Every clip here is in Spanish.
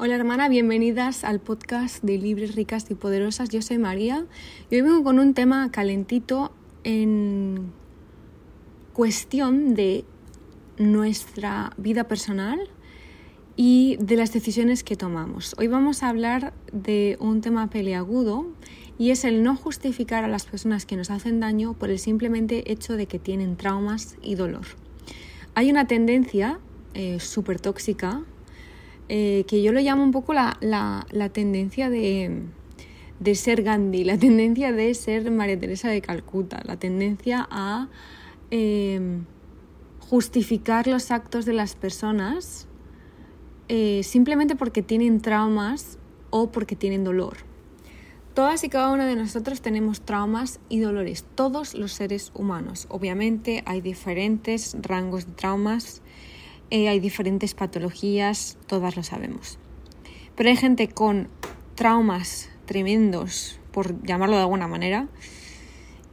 Hola hermana, bienvenidas al podcast de Libres, Ricas y Poderosas. Yo soy María y hoy vengo con un tema calentito en cuestión de nuestra vida personal y de las decisiones que tomamos. Hoy vamos a hablar de un tema peleagudo y es el no justificar a las personas que nos hacen daño por el simplemente hecho de que tienen traumas y dolor. Hay una tendencia eh, súper tóxica eh, que yo lo llamo un poco la, tendencia de, ser Gandhi, la tendencia de ser María Teresa de Calcuta, la tendencia a em, justificar los actos de las personas eh, simplemente porque tienen traumas o porque tienen dolor. Todas y cada una de nosotros tenemos traumas y dolores, todos los seres humanos. Obviamente hay diferentes rangos de traumas eh, hay diferentes patologías, todas lo sabemos. Pero hay gente con traumas tremendos, por llamarlo de alguna manera,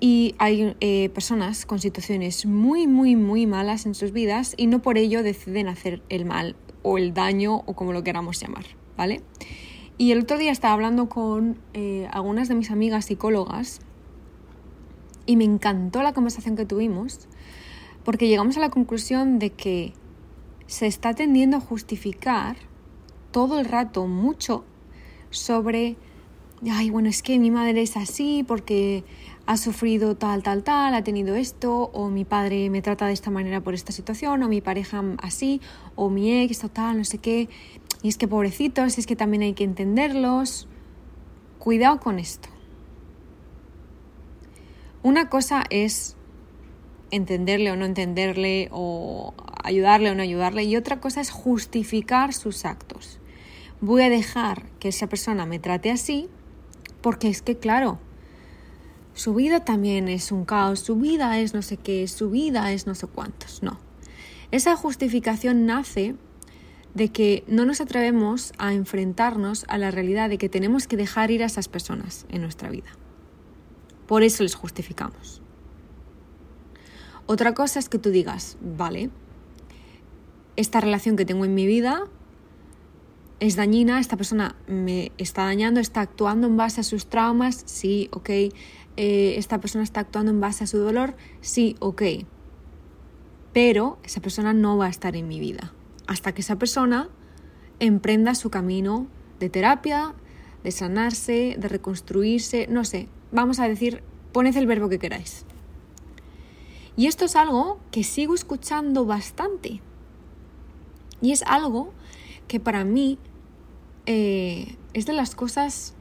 y hay eh, personas con situaciones muy, muy, muy malas en sus vidas y no por ello deciden hacer el mal o el daño o como lo queramos llamar, ¿vale? Y el otro día estaba hablando con eh, algunas de mis amigas psicólogas y me encantó la conversación que tuvimos porque llegamos a la conclusión de que se está tendiendo a justificar todo el rato mucho sobre, ay, bueno, es que mi madre es así porque ha sufrido tal, tal, tal, ha tenido esto, o mi padre me trata de esta manera por esta situación, o mi pareja así, o mi ex, tal, no sé qué. Y es que pobrecitos, es que también hay que entenderlos. Cuidado con esto. Una cosa es entenderle o no entenderle, o ayudarle o no ayudarle, y otra cosa es justificar sus actos. Voy a dejar que esa persona me trate así porque es que, claro, su vida también es un caos, su vida es no sé qué, su vida es no sé cuántos. No. Esa justificación nace de que no nos atrevemos a enfrentarnos a la realidad de que tenemos que dejar ir a esas personas en nuestra vida. Por eso les justificamos. Otra cosa es que tú digas, vale, esta relación que tengo en mi vida es dañina, esta persona me está dañando, está actuando en base a sus traumas, sí, ok. Eh, esta persona está actuando en base a su dolor, sí, ok. Pero esa persona no va a estar en mi vida hasta que esa persona emprenda su camino de terapia, de sanarse, de reconstruirse, no sé, vamos a decir, poned el verbo que queráis. Y esto es algo que sigo escuchando bastante. Y es algo que para mí eh, es de las cosas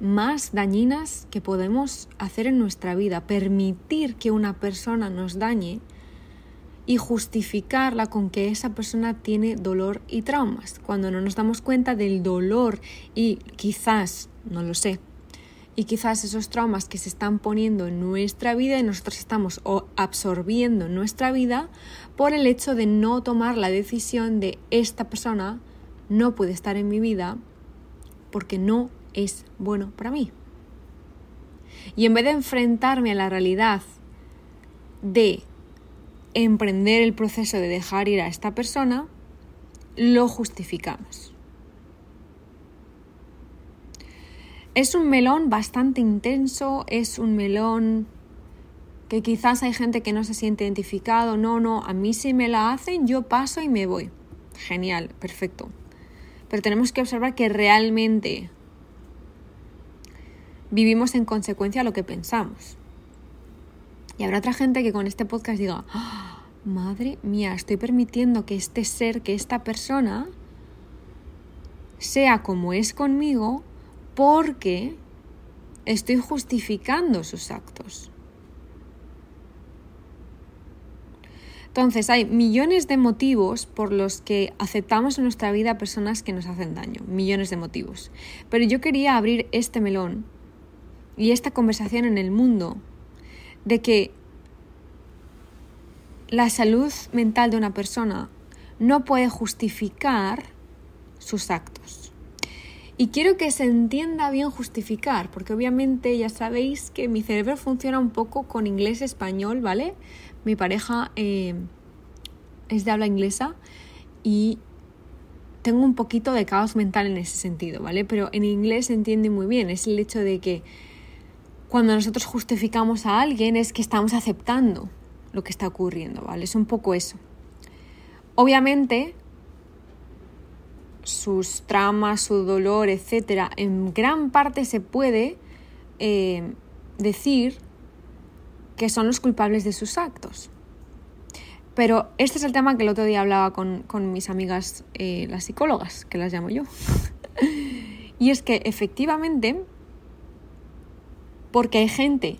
más dañinas que podemos hacer en nuestra vida, permitir que una persona nos dañe y justificarla con que esa persona tiene dolor y traumas, cuando no nos damos cuenta del dolor y quizás, no lo sé, y quizás esos traumas que se están poniendo en nuestra vida y nosotros estamos absorbiendo en nuestra vida por el hecho de no tomar la decisión de esta persona no puede estar en mi vida porque no es bueno para mí. Y en vez de enfrentarme a la realidad de emprender el proceso de dejar ir a esta persona, lo justificamos. Es un melón bastante intenso, es un melón que quizás hay gente que no se siente identificado, no, no, a mí si me la hacen, yo paso y me voy. Genial, perfecto. Pero tenemos que observar que realmente vivimos en consecuencia a lo que pensamos. Y habrá otra gente que con este podcast diga, ¡Ah! madre mía, estoy permitiendo que este ser, que esta persona, sea como es conmigo porque estoy justificando sus actos. Entonces hay millones de motivos por los que aceptamos en nuestra vida personas que nos hacen daño, millones de motivos. Pero yo quería abrir este melón y esta conversación en el mundo de que la salud mental de una persona no puede justificar sus actos. Y quiero que se entienda bien justificar, porque obviamente ya sabéis que mi cerebro funciona un poco con inglés-español, ¿vale? Mi pareja eh, es de habla inglesa y tengo un poquito de caos mental en ese sentido, ¿vale? Pero en inglés se entiende muy bien, es el hecho de que cuando nosotros justificamos a alguien es que estamos aceptando lo que está ocurriendo, ¿vale? Es un poco eso. Obviamente, sus traumas, su dolor, etcétera, en gran parte se puede eh, decir que son los culpables de sus actos. Pero este es el tema que el otro día hablaba con, mis amigas, eh, las psicólogas, que las llamo yo. y es que efectivamente, porque hay gente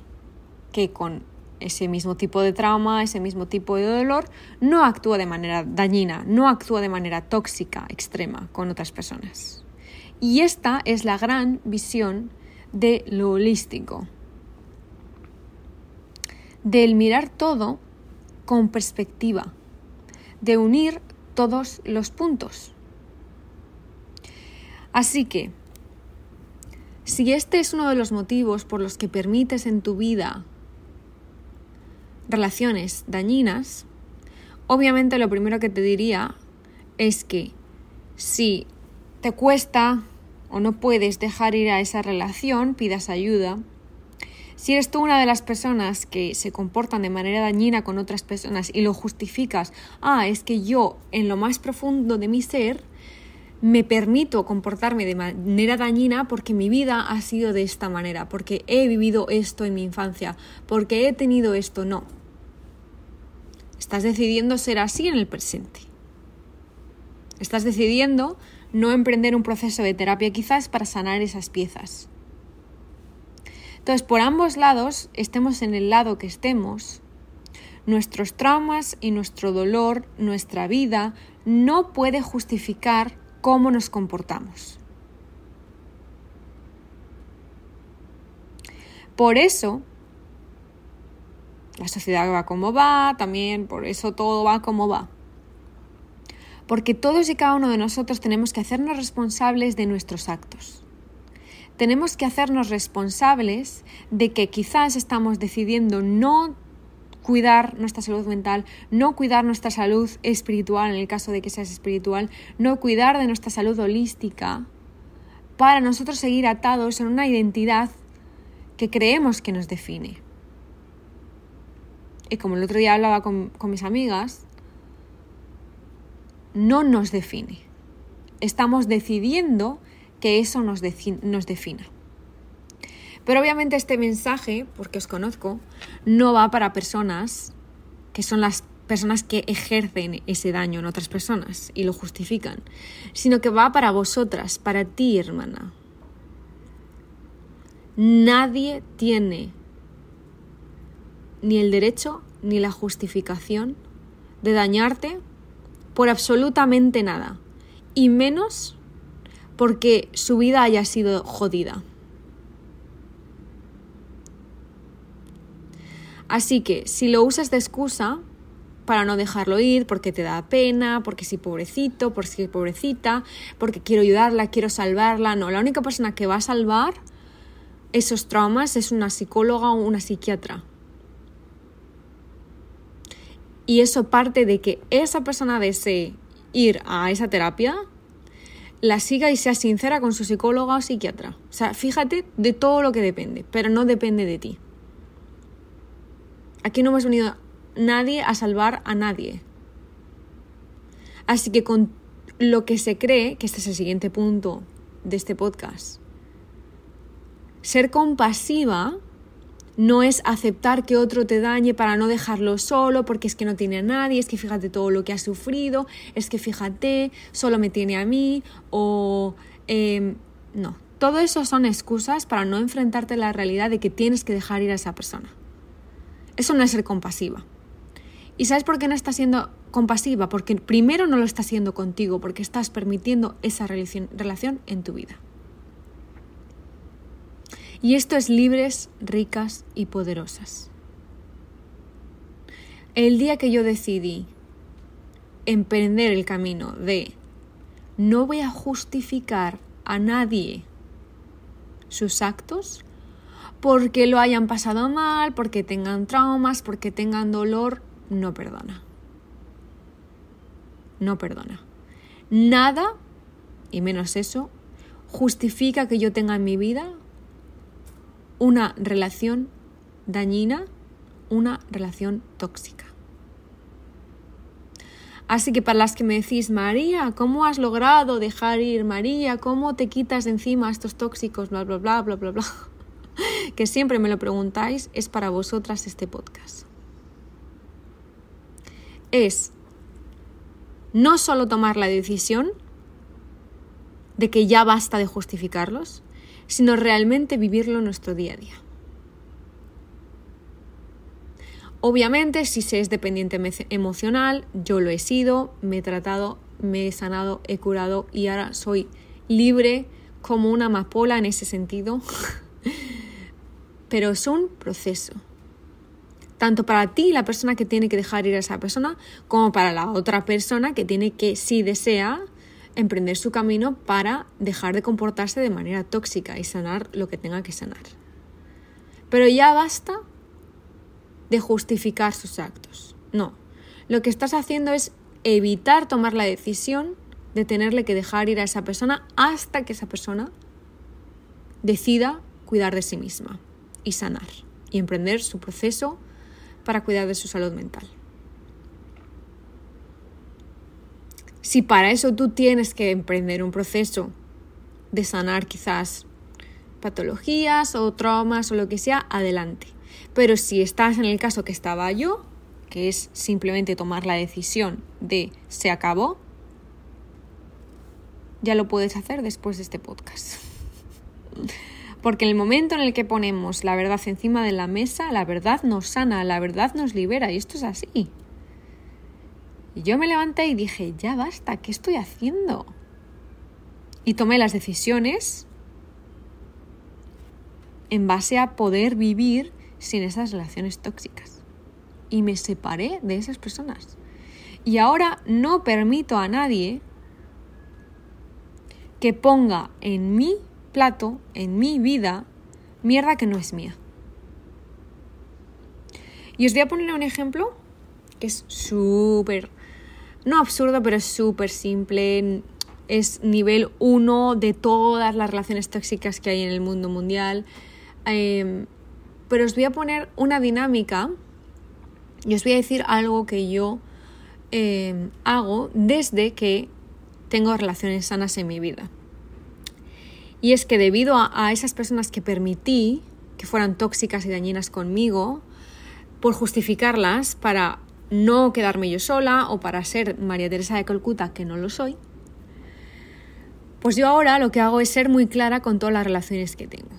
que con ese mismo tipo de trauma, ese mismo tipo de dolor, no actúa de manera dañina, no actúa de manera tóxica, extrema con otras personas. Y esta es la gran visión de lo holístico, del mirar todo con perspectiva, de unir todos los puntos. Así que, si este es uno de los motivos por los que permites en tu vida relaciones dañinas, obviamente lo primero que te diría es que si te cuesta o no puedes dejar ir a esa relación, pidas ayuda. Si eres tú una de las personas que se comportan de manera dañina con otras personas y lo justificas, ah, es que yo en lo más profundo de mi ser me permito comportarme de manera dañina porque mi vida ha sido de esta manera, porque he vivido esto en mi infancia, porque he tenido esto, no. Estás decidiendo ser así en el presente. Estás decidiendo no emprender un proceso de terapia quizás para sanar esas piezas. Entonces, por ambos lados, estemos en el lado que estemos, nuestros traumas y nuestro dolor, nuestra vida, no puede justificar cómo nos comportamos. Por eso, la sociedad va como va, también por eso todo va como va. Porque todos y cada uno de nosotros tenemos que hacernos responsables de nuestros actos. Tenemos que hacernos responsables de que quizás estamos decidiendo no cuidar nuestra salud mental, no cuidar nuestra salud espiritual, en el caso de que seas espiritual, no cuidar de nuestra salud holística, para nosotros seguir atados en una identidad que creemos que nos define y como el otro día hablaba con, mis amigas, no nos define. Estamos decidiendo que eso nos, nos defina. Pero obviamente este mensaje, porque os conozco, no va para personas que son las personas que ejercen ese daño en otras personas y lo justifican, sino que va para vosotras, para ti, hermana. Nadie tiene ni el derecho ni la justificación de dañarte por absolutamente nada, y menos porque su vida haya sido jodida. Así que si lo usas de excusa para no dejarlo ir, porque te da pena, porque sí pobrecito, porque sí pobrecita, porque quiero ayudarla, quiero salvarla, no, la única persona que va a salvar esos traumas es una psicóloga o una psiquiatra. Y eso parte de que esa persona desee ir a esa terapia, la siga y sea sincera con su psicóloga o psiquiatra. O sea, fíjate de todo lo que depende, pero no depende de ti. Aquí no hemos venido nadie a salvar a nadie. Así que con lo que se cree, que este es el siguiente punto de este podcast, ser compasiva no es aceptar que otro te dañe para no dejarlo solo, porque es que no tiene a nadie, es que fíjate todo lo que ha sufrido, es que fíjate, solo me tiene a mí, o em, no. Todo eso son excusas para no enfrentarte a la realidad de que tienes que dejar ir a esa persona. Eso no es ser compasiva. ¿Y sabes por qué no estás siendo compasiva? Porque primero no lo estás haciendo contigo, porque estás permitiendo esa relación en tu vida. Y esto es libres, ricas y poderosas. El día que yo decidí emprender el camino de no voy a justificar a nadie sus actos porque lo hayan pasado mal, porque tengan traumas, porque tengan dolor, no perdona. No perdona. Nada y menos eso, justifica que yo tenga en mi vida una relación dañina, una relación tóxica. Así que para las que me decís, María, ¿cómo has logrado dejar ir? María, ¿cómo te quitas de encima estos tóxicos? Bla, bla, bla, bla, bla, bla. Que siempre me lo preguntáis, es para vosotras este podcast. Es no solo tomar la decisión de que ya basta de justificarlos, sino realmente vivirlo en nuestro día a día. Obviamente, si se es dependiente emocional, yo lo he sido, me he tratado, me he sanado, he curado y ahora soy libre como una amapola en ese sentido. Pero es un proceso. Tanto para ti, la persona que tiene que dejar ir a esa persona, como para la otra persona que tiene que, si desea, emprender su camino para dejar de comportarse de manera tóxica y sanar lo que tenga que sanar. Pero ya basta de justificar sus actos. No. Lo que estás haciendo es evitar tomar la decisión de tenerle que dejar ir a esa persona hasta que esa persona decida cuidar de sí misma y sanar y emprender su proceso para cuidar de su salud mental. Si para eso tú tienes que emprender un proceso de sanar quizás patologías o traumas o lo que sea, adelante. Pero si estás en el caso que estaba yo, que es simplemente tomar la decisión de se acabó, ya lo puedes hacer después de este podcast. Porque en el momento en el que ponemos la verdad encima de la mesa, la verdad nos sana, la verdad nos libera, y esto es así. Y yo me levanté y dije, ya basta, ¿qué estoy haciendo? Y tomé las decisiones en base a poder vivir sin esas relaciones tóxicas. Y me separé de esas personas. Y ahora no permito a nadie que ponga en mi plato, en mi vida, mierda que no es mía. Y os voy a poner un ejemplo que es súper, no absurdo, pero es súper simple. Es nivel uno de todas las relaciones tóxicas que hay en el mundo mundial. Em, pero os voy a poner una dinámica y os voy a decir algo que yo em, hago desde que tengo relaciones sanas en mi vida. Y es que debido a, a, esas personas que permití que fueran tóxicas y dañinas conmigo, por justificarlas para no quedarme yo sola o para ser María Teresa de Calcuta, que no lo soy, pues yo ahora lo que hago es ser muy clara con todas las relaciones que tengo.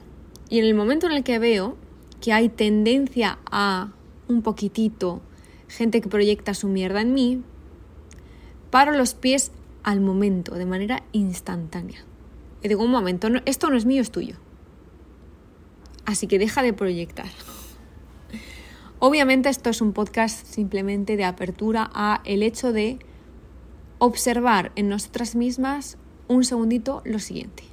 Y en el momento en el que veo que hay tendencia a un poquitito gente que proyecta su mierda en mí, paro los pies al momento, de manera instantánea. Y digo, un momento, esto no es mío, es tuyo. Así que deja de proyectar. Obviamente esto es un podcast simplemente de apertura a el hecho de observar en nosotras mismas un segundito lo siguiente.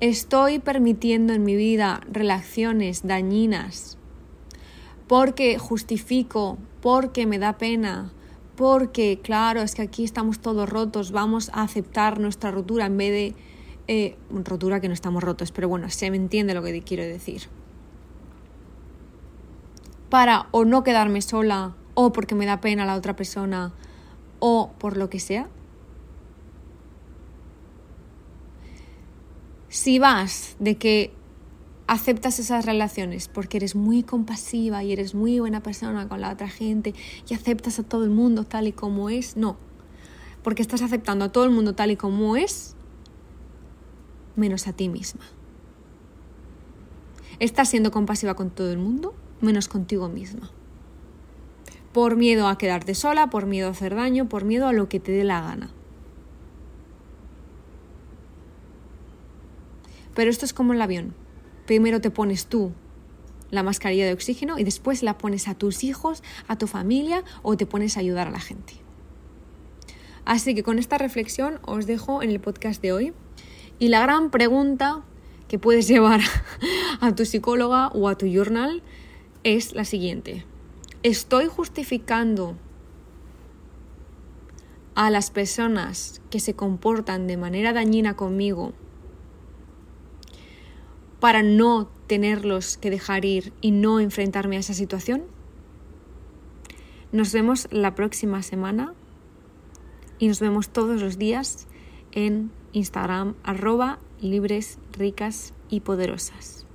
Estoy permitiendo en mi vida relaciones dañinas porque justifico, porque me da pena, porque claro, es que aquí estamos todos rotos, vamos a aceptar nuestra rotura en vez de eh, rotura que no estamos rotos, pero bueno, se me entiende lo que quiero decir. Para o no quedarme sola, o porque me da pena la otra persona, o por lo que sea. Si vas de que aceptas esas relaciones porque eres muy compasiva y eres muy buena persona con la otra gente y aceptas a todo el mundo tal y como es, no. Porque estás aceptando a todo el mundo tal y como es, menos a ti misma. Estás siendo compasiva con todo el mundo, menos contigo misma. Por miedo a quedarte sola, por miedo a hacer daño, por miedo a lo que te dé la gana. Pero esto es como el avión. Primero te pones tú la mascarilla de oxígeno y después la pones a tus hijos, a tu familia o te pones a ayudar a la gente. Así que con esta reflexión os dejo en el podcast de hoy. Y la gran pregunta que puedes llevar a tu psicóloga o a tu journal es la siguiente. ¿Estoy justificando a las personas que se comportan de manera dañina conmigo para no tenerlos que dejar ir y no enfrentarme a esa situación? Nos vemos la próxima semana y nos vemos todos los días en Instagram arroba libres, ricas y poderosas.